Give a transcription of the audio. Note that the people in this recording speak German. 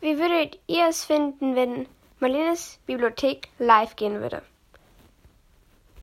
Wie würdet ihr es finden, wenn Marlenes Bibliothek live gehen würde?